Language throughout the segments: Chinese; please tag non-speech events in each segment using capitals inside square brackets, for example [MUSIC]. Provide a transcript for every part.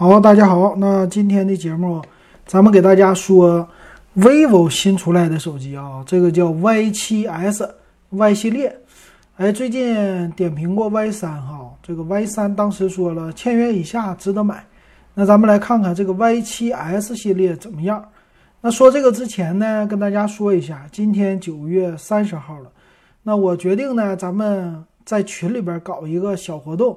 好，大家好，那今天的节目，咱们给大家说 vivo 新出来的手机啊，这个叫 Y7S Y 系列。哎，最近点评过 Y 三哈，这个 Y 三当时说了千元以下值得买。那咱们来看看这个 Y7S 系列怎么样。那说这个之前呢，跟大家说一下，今天九月三十号了，那我决定呢，咱们在群里边搞一个小活动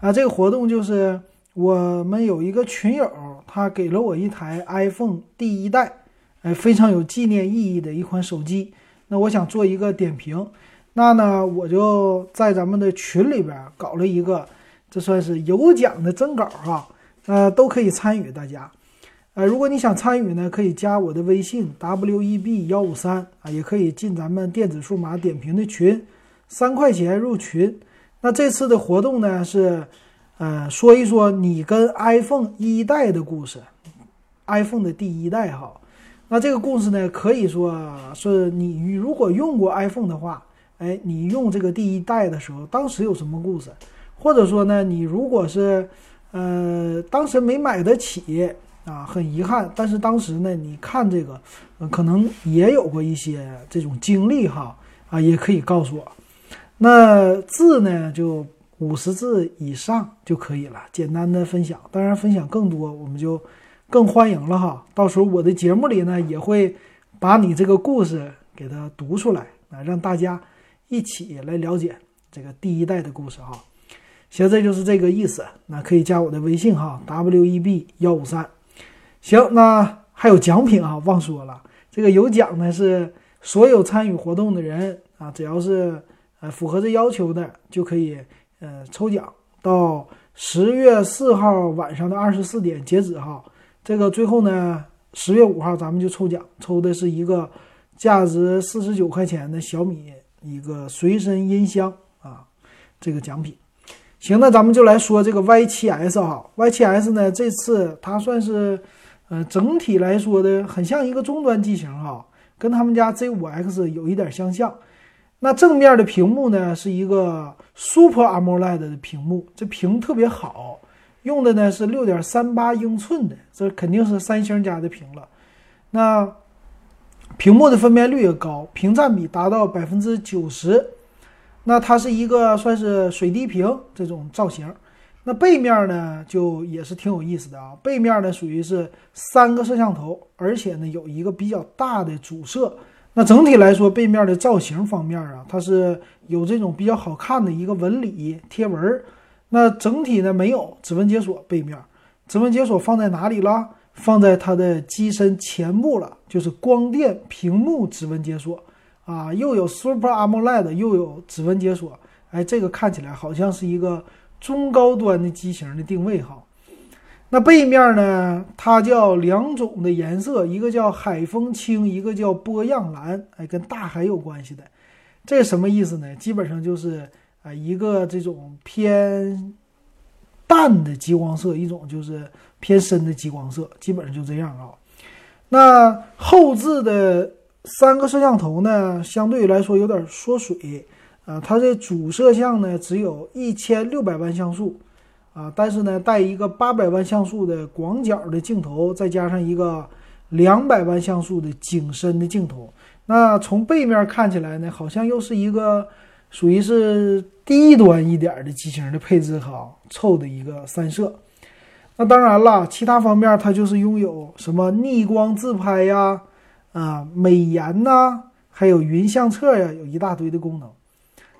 啊，这个活动就是。我们有一个群友，他给了我一台 iPhone 第一代，哎，非常有纪念意义的一款手机。那我想做一个点评，那呢，我就在咱们的群里边搞了一个，这算是有奖的征稿哈，呃，都可以参与，大家，呃，如果你想参与呢，可以加我的微信 web 幺五三啊，也可以进咱们电子数码点评的群，三块钱入群。那这次的活动呢是。呃，说一说你跟 iPhone 一代的故事，iPhone 的第一代哈，那这个故事呢，可以说是你如果用过 iPhone 的话，哎，你用这个第一代的时候，当时有什么故事？或者说呢，你如果是呃当时没买得起啊，很遗憾，但是当时呢，你看这个，可能也有过一些这种经历哈，啊，也可以告诉我。那字呢就。五十字以上就可以了，简单的分享。当然，分享更多我们就更欢迎了哈。到时候我的节目里呢，也会把你这个故事给它读出来啊，让大家一起来了解这个第一代的故事哈。行，这就是这个意思。那可以加我的微信哈，w e b 幺五三。行，那还有奖品啊，忘说了，这个有奖呢是所有参与活动的人啊，只要是呃符合这要求的就可以。呃，抽奖到十月四号晚上的二十四点截止哈。这个最后呢，十月五号咱们就抽奖，抽的是一个价值四十九块钱的小米一个随身音箱啊，这个奖品。行，那咱们就来说这个 Y7S 哈，Y7S 呢这次它算是呃整体来说的很像一个终端机型哈，跟他们家 Z5X 有一点相像。那正面的屏幕呢，是一个 Super AMOLED 的屏幕，这屏特别好，用的呢是六点三八英寸的，这肯定是三星家的屏了。那屏幕的分辨率也高，屏占比达到百分之九十。那它是一个算是水滴屏这种造型。那背面呢，就也是挺有意思的啊，背面呢属于是三个摄像头，而且呢有一个比较大的主摄。那整体来说，背面的造型方面啊，它是有这种比较好看的一个纹理贴纹。那整体呢没有指纹解锁，背面指纹解锁放在哪里了？放在它的机身前部了，就是光电屏幕指纹解锁啊，又有 Super AMOLED，又有指纹解锁。哎，这个看起来好像是一个中高端的机型的定位哈。那背面呢？它叫两种的颜色，一个叫海风青，一个叫波漾蓝，哎，跟大海有关系的。这什么意思呢？基本上就是啊，一个这种偏淡的激光色，一种就是偏深的激光色，基本上就这样啊。那后置的三个摄像头呢，相对来说有点缩水啊，它的主摄像呢只有一千六百万像素。啊，但是呢，带一个八百万像素的广角的镜头，再加上一个两百万像素的景深的镜头，那从背面看起来呢，好像又是一个属于是低端一点的机型的配置哈，凑的一个三摄。那当然了，其他方面它就是拥有什么逆光自拍呀，啊，美颜呐，还有云相册呀，有一大堆的功能。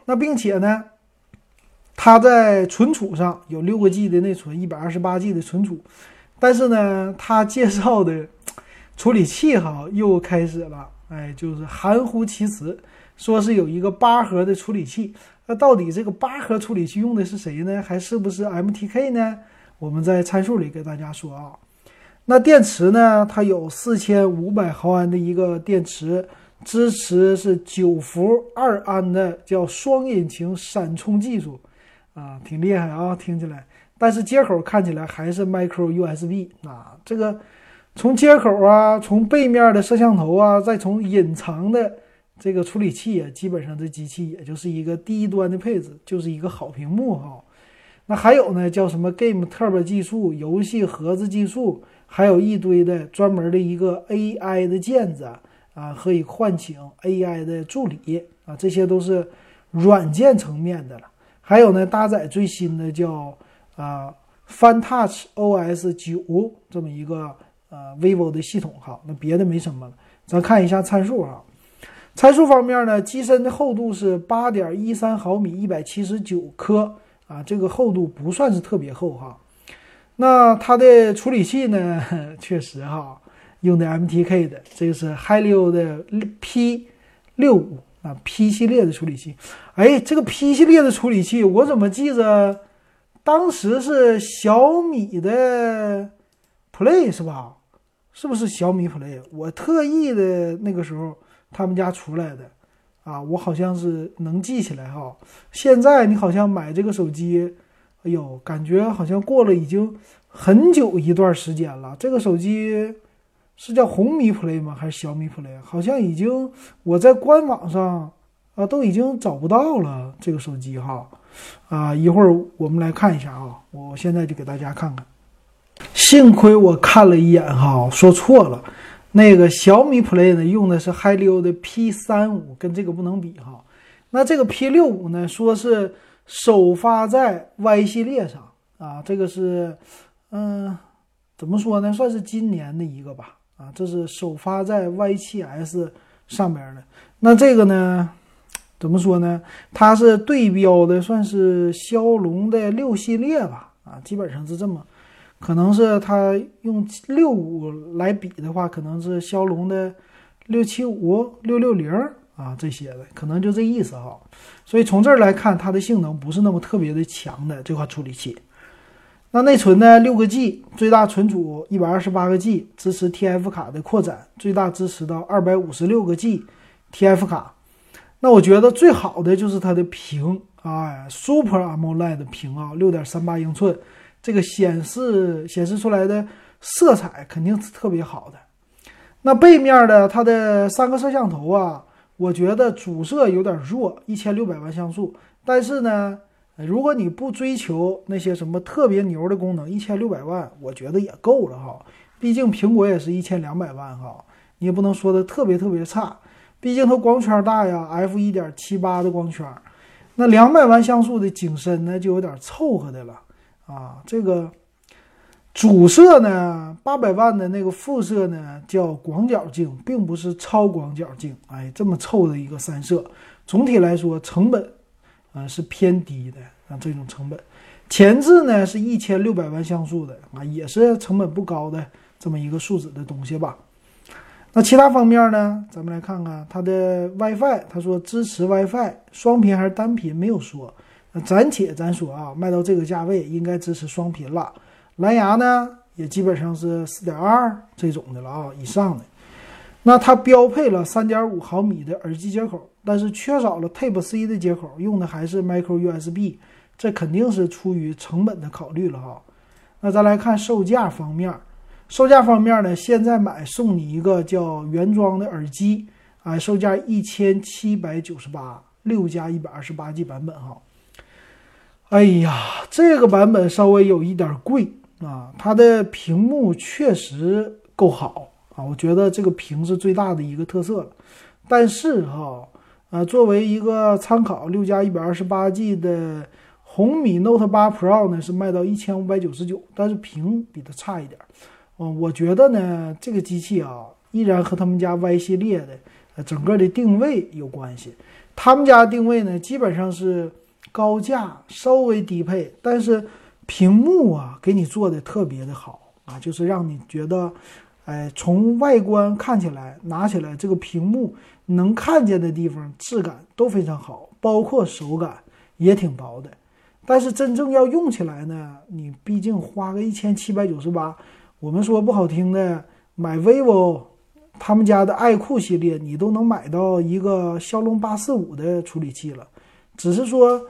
那并且呢。它在存储上有六个 G 的内存，一百二十八 G 的存储，但是呢，它介绍的 [TSK] 处理器哈又开始了，哎，就是含糊其辞，说是有一个八核的处理器，那到底这个八核处理器用的是谁呢？还是不是 MTK 呢？我们在参数里给大家说啊。那电池呢？它有四千五百毫安的一个电池，支持是九伏二安的叫双引擎闪充技术。啊，挺厉害啊，听起来，但是接口看起来还是 micro USB 啊。这个从接口啊，从背面的摄像头啊，再从隐藏的这个处理器啊，基本上这机器也就是一个低端的配置，就是一个好屏幕哈。那还有呢，叫什么 Game Turbo 技术、游戏盒子技术，还有一堆的专门的一个 AI 的键子啊，可以唤醒 AI 的助理啊，这些都是软件层面的了。还有呢，搭载最新的叫啊 Fun Touch OS 九这么一个呃 vivo 的系统哈。那别的没什么了，咱看一下参数哈。参数方面呢，机身的厚度是八点一三毫米，一百七十九克啊，这个厚度不算是特别厚哈。那它的处理器呢，[LAUGHS] 确实哈，用的 MTK 的，这个是 Helio 的 P 六五啊，P 系列的处理器。哎，这个 P 系列的处理器，我怎么记着当时是小米的 Play 是吧？是不是小米 Play？我特意的那个时候。他们家出来的，啊，我好像是能记起来哈。现在你好像买这个手机，哎呦，感觉好像过了已经很久一段时间了。这个手机是叫红米 Play 吗？还是小米 Play？好像已经我在官网上啊都已经找不到了这个手机哈。啊，一会儿我们来看一下啊，我现在就给大家看看。幸亏我看了一眼哈，说错了。那个小米 Play 呢，用的是 Helio 的 P 三五，跟这个不能比哈。那这个 P 六五呢，说是首发在 Y 系列上啊，这个是，嗯，怎么说呢，算是今年的一个吧啊，这是首发在 Y 七 S 上边的。那这个呢，怎么说呢？它是对标的，算是骁龙的六系列吧啊，基本上是这么。可能是它用六五来比的话，可能是骁龙的六七五、六六零啊这些的，可能就这意思哈。所以从这儿来看，它的性能不是那么特别的强的这款处理器。那内存呢？六个 G，最大存储一百二十八个 G，支持 TF 卡的扩展，最大支持到二百五十六个 G TF 卡。那我觉得最好的就是它的屏，哎，Super AMOLED 屏啊，六点三八英寸。这个显示显示出来的色彩肯定是特别好的。那背面的它的三个摄像头啊，我觉得主摄有点弱，一千六百万像素。但是呢，如果你不追求那些什么特别牛的功能，一千六百万我觉得也够了哈。毕竟苹果也是一千两百万哈，你也不能说的特别特别差。毕竟它光圈大呀，f 一点七八的光圈，那两百万像素的景深呢，就有点凑合的了。啊，这个主摄呢，八百万的那个副摄呢叫广角镜，并不是超广角镜。哎，这么凑的一个三摄，总体来说成本啊是偏低的啊，这种成本。前置呢是一千六百万像素的啊，也是成本不高的这么一个数字的东西吧。那其他方面呢，咱们来看看它的 WiFi，他说支持 WiFi 双频还是单频，没有说。那暂且咱说啊，卖到这个价位应该支持双频了。蓝牙呢，也基本上是四点二这种的了啊，以上的。那它标配了三点五毫米的耳机接口，但是缺少了 Type C 的接口，用的还是 Micro USB，这肯定是出于成本的考虑了哈。那再来看售价方面，售价方面呢，现在买送你一个叫原装的耳机，啊，售价一千七百九十八，六加一百二十八 G 版本哈。哎呀，这个版本稍微有一点贵啊，它的屏幕确实够好我觉得这个屏是最大的一个特色了。但是哈，呃，作为一个参考，六加一百二十八 G 的红米 Note 八 Pro 呢是卖到一千五百九十九，但是屏比它差一点。嗯，我觉得呢，这个机器啊，依然和他们家 Y 系列的呃整个的定位有关系。他们家定位呢，基本上是。高价稍微低配，但是屏幕啊给你做的特别的好啊，就是让你觉得，哎，从外观看起来，拿起来这个屏幕能看见的地方质感都非常好，包括手感也挺薄的。但是真正要用起来呢，你毕竟花个一千七百九十八，我们说不好听的，买 vivo 他们家的爱酷系列，你都能买到一个骁龙八四五的处理器了，只是说。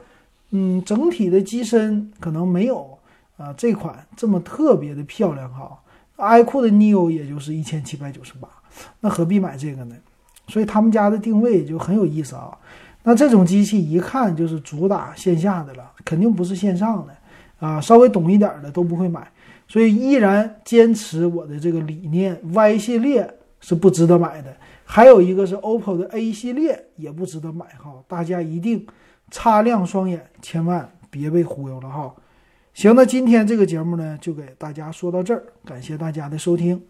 嗯，整体的机身可能没有啊这款这么特别的漂亮哈。iQOO 的 Neo 也就是一千七百九十八，那何必买这个呢？所以他们家的定位就很有意思啊。那这种机器一看就是主打线下的了，肯定不是线上的啊，稍微懂一点的都不会买，所以依然坚持我的这个理念，Y 系列是不值得买的。还有一个是 OPPO 的 A 系列也不值得买哈，大家一定擦亮双眼，千万别被忽悠了哈。行，那今天这个节目呢，就给大家说到这儿，感谢大家的收听。